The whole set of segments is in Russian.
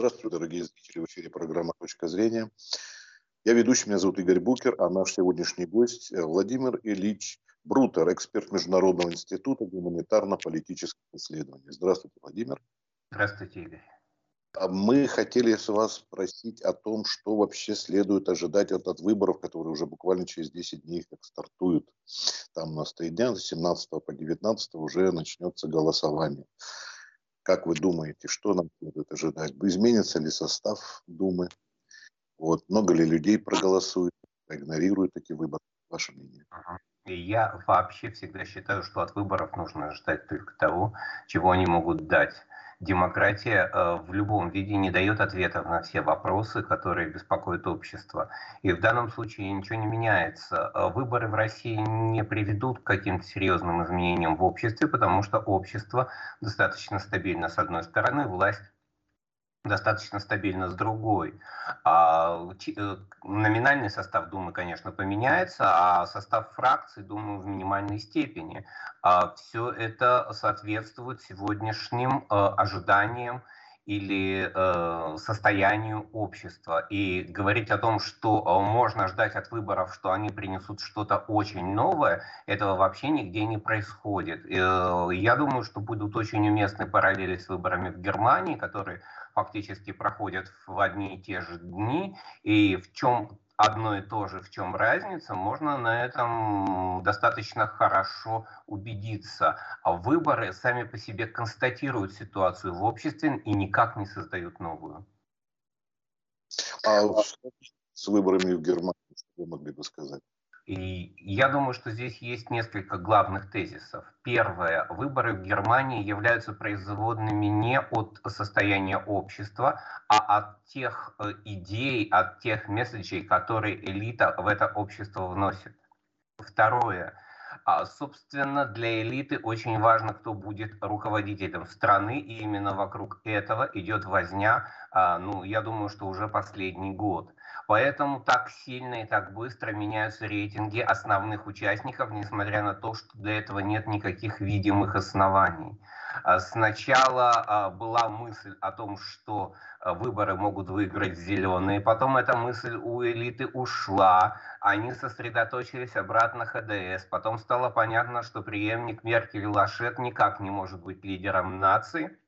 Здравствуйте, дорогие зрители. В эфире программа «Точка зрения». Я ведущий, меня зовут Игорь Букер, а наш сегодняшний гость э, Владимир Ильич Брутер, эксперт Международного института гуманитарно-политических исследований. Здравствуйте, Владимир. Здравствуйте, Игорь. А мы хотели с вас спросить о том, что вообще следует ожидать от, от выборов, которые уже буквально через 10 дней как стартуют. Там у нас три дня, с 17 по 19 уже начнется голосование. Как вы думаете, что нам следует ожидать? Изменится ли состав Думы? Вот. Много ли людей проголосует, игнорируют эти выборы? Ваше мнение. Я вообще всегда считаю, что от выборов нужно ждать только того, чего они могут дать демократия э, в любом виде не дает ответов на все вопросы, которые беспокоят общество. И в данном случае ничего не меняется. Э, выборы в России не приведут к каким-то серьезным изменениям в обществе, потому что общество достаточно стабильно с одной стороны, власть достаточно стабильно с другой. А, э, номинальный состав Думы, конечно, поменяется, а состав фракций, думаю, в минимальной степени. А, все это соответствует сегодняшним э, ожиданиям или э, состоянию общества. И говорить о том, что можно ждать от выборов, что они принесут что-то очень новое, этого вообще нигде не происходит. Я думаю, что будут очень уместны параллели с выборами в Германии, которые фактически проходят в одни и те же дни, и в чем одно и то же, в чем разница, можно на этом достаточно хорошо убедиться. А выборы сами по себе констатируют ситуацию в обществе и никак не создают новую. А с выборами в Германии, что вы могли бы сказать? И я думаю, что здесь есть несколько главных тезисов. Первое. Выборы в Германии являются производными не от состояния общества, а от тех э, идей, от тех месседжей, которые элита в это общество вносит. Второе. А, собственно, для элиты очень важно, кто будет руководителем страны, и именно вокруг этого идет возня, а, ну, я думаю, что уже последний год. Поэтому так сильно и так быстро меняются рейтинги основных участников, несмотря на то, что для этого нет никаких видимых оснований. А сначала а, была мысль о том, что а, выборы могут выиграть зеленые, потом эта мысль у элиты ушла, они сосредоточились обратно ХДС, потом стало понятно, что преемник Меркель Лашет никак не может быть лидером нации,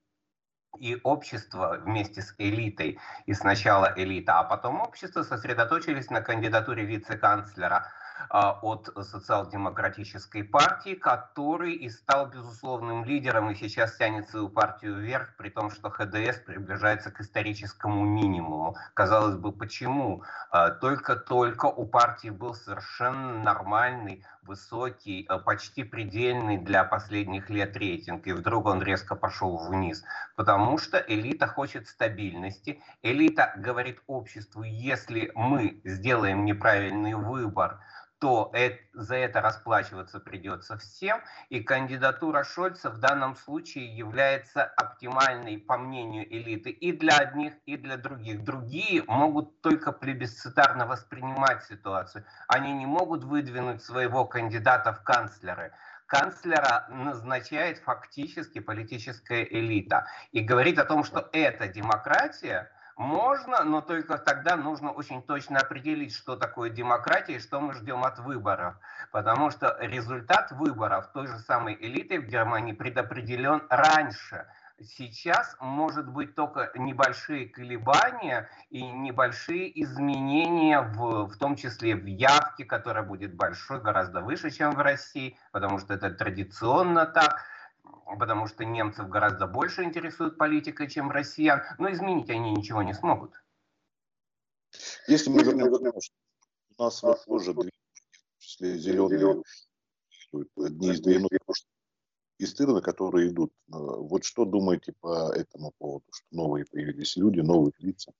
и общество вместе с элитой, и сначала элита, а потом общество сосредоточились на кандидатуре вице-канцлера от социал-демократической партии, который и стал безусловным лидером и сейчас тянет свою партию вверх, при том, что ХДС приближается к историческому минимуму. Казалось бы, почему? А, только-только у партии был совершенно нормальный, высокий, а, почти предельный для последних лет рейтинг, и вдруг он резко пошел вниз. Потому что элита хочет стабильности. Элита говорит обществу, если мы сделаем неправильный выбор, то это, за это расплачиваться придется всем, и кандидатура Шольца в данном случае является оптимальной, по мнению элиты, и для одних, и для других. Другие могут только плебисцитарно воспринимать ситуацию. Они не могут выдвинуть своего кандидата в канцлеры канцлера назначает фактически политическая элита и говорит о том, что эта демократия можно, но только тогда нужно очень точно определить, что такое демократия и что мы ждем от выборов. Потому что результат выборов той же самой элиты в Германии предопределен раньше. Сейчас может быть только небольшие колебания и небольшие изменения, в, в том числе в явке, которая будет большой, гораздо выше, чем в России, потому что это традиционно так потому что немцев гораздо больше интересует политика, чем россиян, но изменить они ничего не смогут. Если мы вернемся, у нас вот тоже, в числе зеленые, одни из две из стырны, которые идут. Вот что думаете по этому поводу, что новые появились люди, новые лица?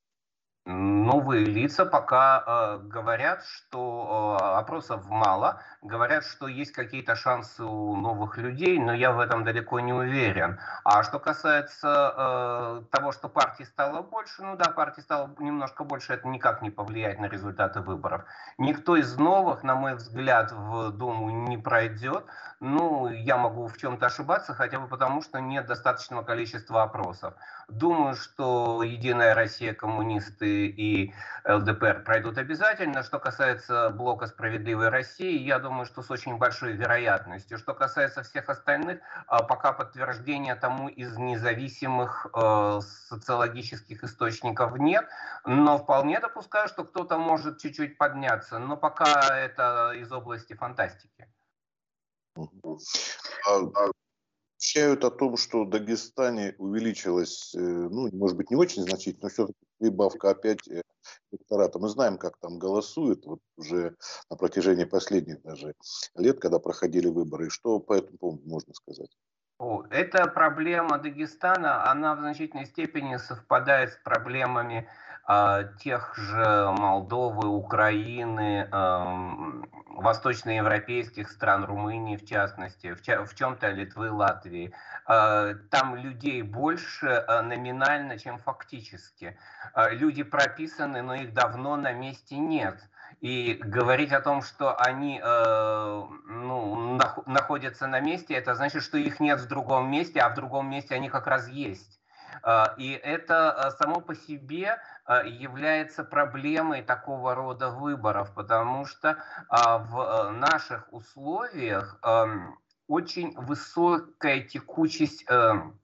Новые лица пока э, говорят, что э, опросов мало, говорят, что есть какие-то шансы у новых людей, но я в этом далеко не уверен. А что касается э, того, что партий стало больше, ну да, партий стало немножко больше, это никак не повлияет на результаты выборов. Никто из новых, на мой взгляд, в Думу не пройдет. Ну, я могу в чем-то ошибаться, хотя бы потому, что нет достаточного количества опросов. Думаю, что Единая Россия, коммунисты и ЛДПР пройдут обязательно. Что касается блока «Справедливой России», я думаю, что с очень большой вероятностью. Что касается всех остальных, а, пока подтверждения тому из независимых э, социологических источников нет, но вполне допускаю, что кто-то может чуть-чуть подняться, но пока это из области фантастики. Сообщают о том, что в Дагестане увеличилась, э, ну, может быть, не очень значительно, но все-таки прибавка опять э, электората. Мы знаем, как там голосуют, вот уже на протяжении последних даже лет, когда проходили выборы. И что по этому поводу можно сказать? Эта проблема Дагестана, она в значительной степени совпадает с проблемами тех же Молдовы, Украины, э, восточноевропейских стран, Румынии в частности, в, чем-то Литвы, Латвии. Э, там людей больше э, номинально, чем фактически. Э, люди прописаны, но их давно на месте нет. И говорить о том, что они э, ну, находятся на месте, это значит, что их нет в другом месте, а в другом месте они как раз есть. И это само по себе Э, является проблемой такого рода выборов, потому что а, в наших условиях очень высокая текучесть эм,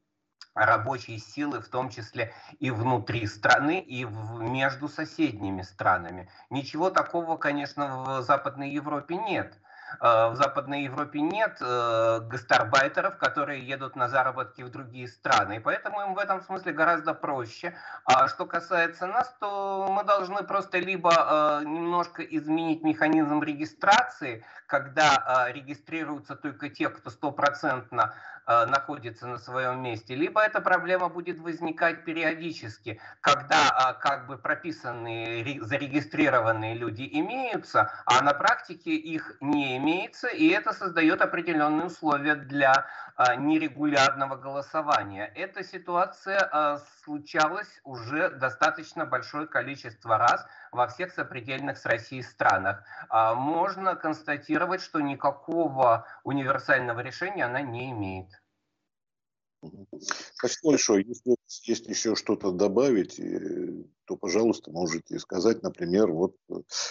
рабочей силы, в том числе и внутри страны, и между соседними странами. Ничего такого, конечно, в Западной Европе нет. Э, в Западной Европе нет э, гастарбайтеров, которые едут на заработки в другие страны. И поэтому им в этом смысле гораздо проще. А что касается нас, то мы должны просто либо э, немножко изменить механизм регистрации, когда регистрируются только те, кто стопроцентно Э, находится на своем месте, либо эта проблема будет возникать периодически, когда а, как бы прописанные, зарегистрированные люди имеются, а на практике их не имеется, и это создает определенные условия для а, нерегулярного голосования. Эта ситуация а, случалась уже достаточно большое количество раз во всех сопредельных с Россией странах. Можно констатировать, что никакого универсального решения она не имеет. Спасибо большое. Если есть еще что-то добавить, э, то, пожалуйста, можете сказать, например, вот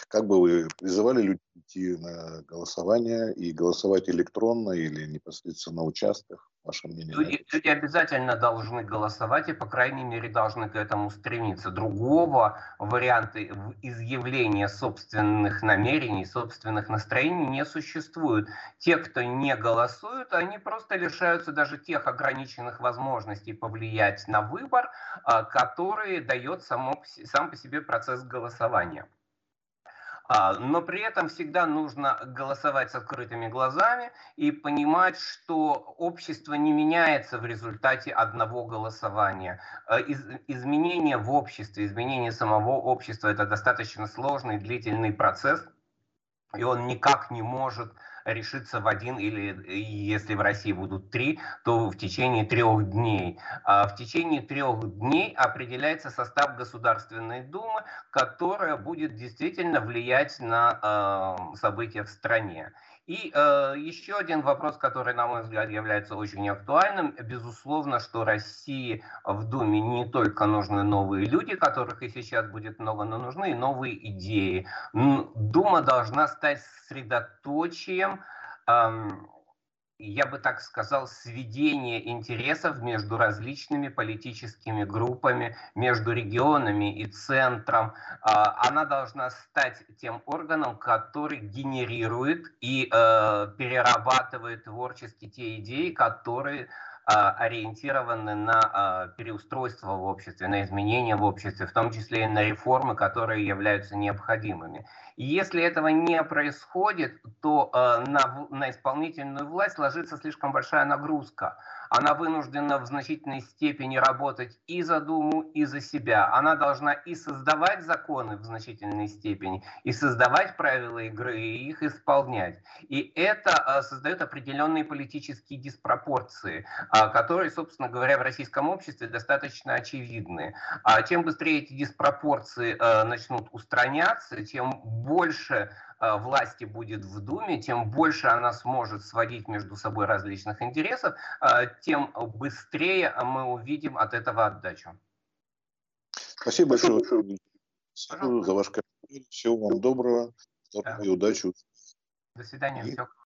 как бы вы призывали людей идти на голосование и голосовать электронно или непосредственно на участках? Ваше мнение? Люди, люди обязательно должны голосовать и, по крайней мере, должны к этому стремиться. Другого варианта изъявления собственных намерений, собственных настроений не существует. Те, кто не голосуют, они просто лишаются даже тех ограниченных возможностей повлиять на выбор, а, которые дает само, сам по себе процесс голосования. А, но при этом всегда нужно голосовать с открытыми глазами и понимать, что общество не меняется в результате одного голосования. А, из, изменение в обществе, изменение самого общества – это достаточно сложный, длительный процесс, и он никак не может решится в один или если в России будут три, то в течение трех дней. А в течение трех дней определяется состав Государственной Думы, которая будет действительно влиять на э, события в стране. И э, еще один вопрос, который, на мой взгляд, является очень актуальным. Безусловно, что России в Думе не только нужны новые люди, которых и сейчас будет много, но нужны и новые идеи. Дума должна стать средоточием эм, я бы так сказал, сведение интересов между различными политическими группами, между регионами и центром. А, она должна стать тем органом, который генерирует и э, перерабатывает творчески те идеи, которые ориентированы на а, переустройство в обществе, на изменения в обществе, в том числе и на реформы, которые являются необходимыми. И если этого не происходит, то а, на, на исполнительную власть ложится слишком большая нагрузка. Она вынуждена в значительной степени работать и за Думу, и за себя. Она должна и создавать законы в значительной степени, и создавать правила игры, и их исполнять. И это а, создает определенные политические диспропорции, а, которые, собственно говоря, в российском обществе достаточно очевидны. А чем быстрее эти диспропорции а, начнут устраняться, тем больше власти будет в Думе, тем больше она сможет сводить между собой различных интересов, э, тем быстрее мы увидим от этого отдачу. Спасибо большое Спасибо за ваш комментарий. Всего вам доброго. Да. И удачи. До свидания. И...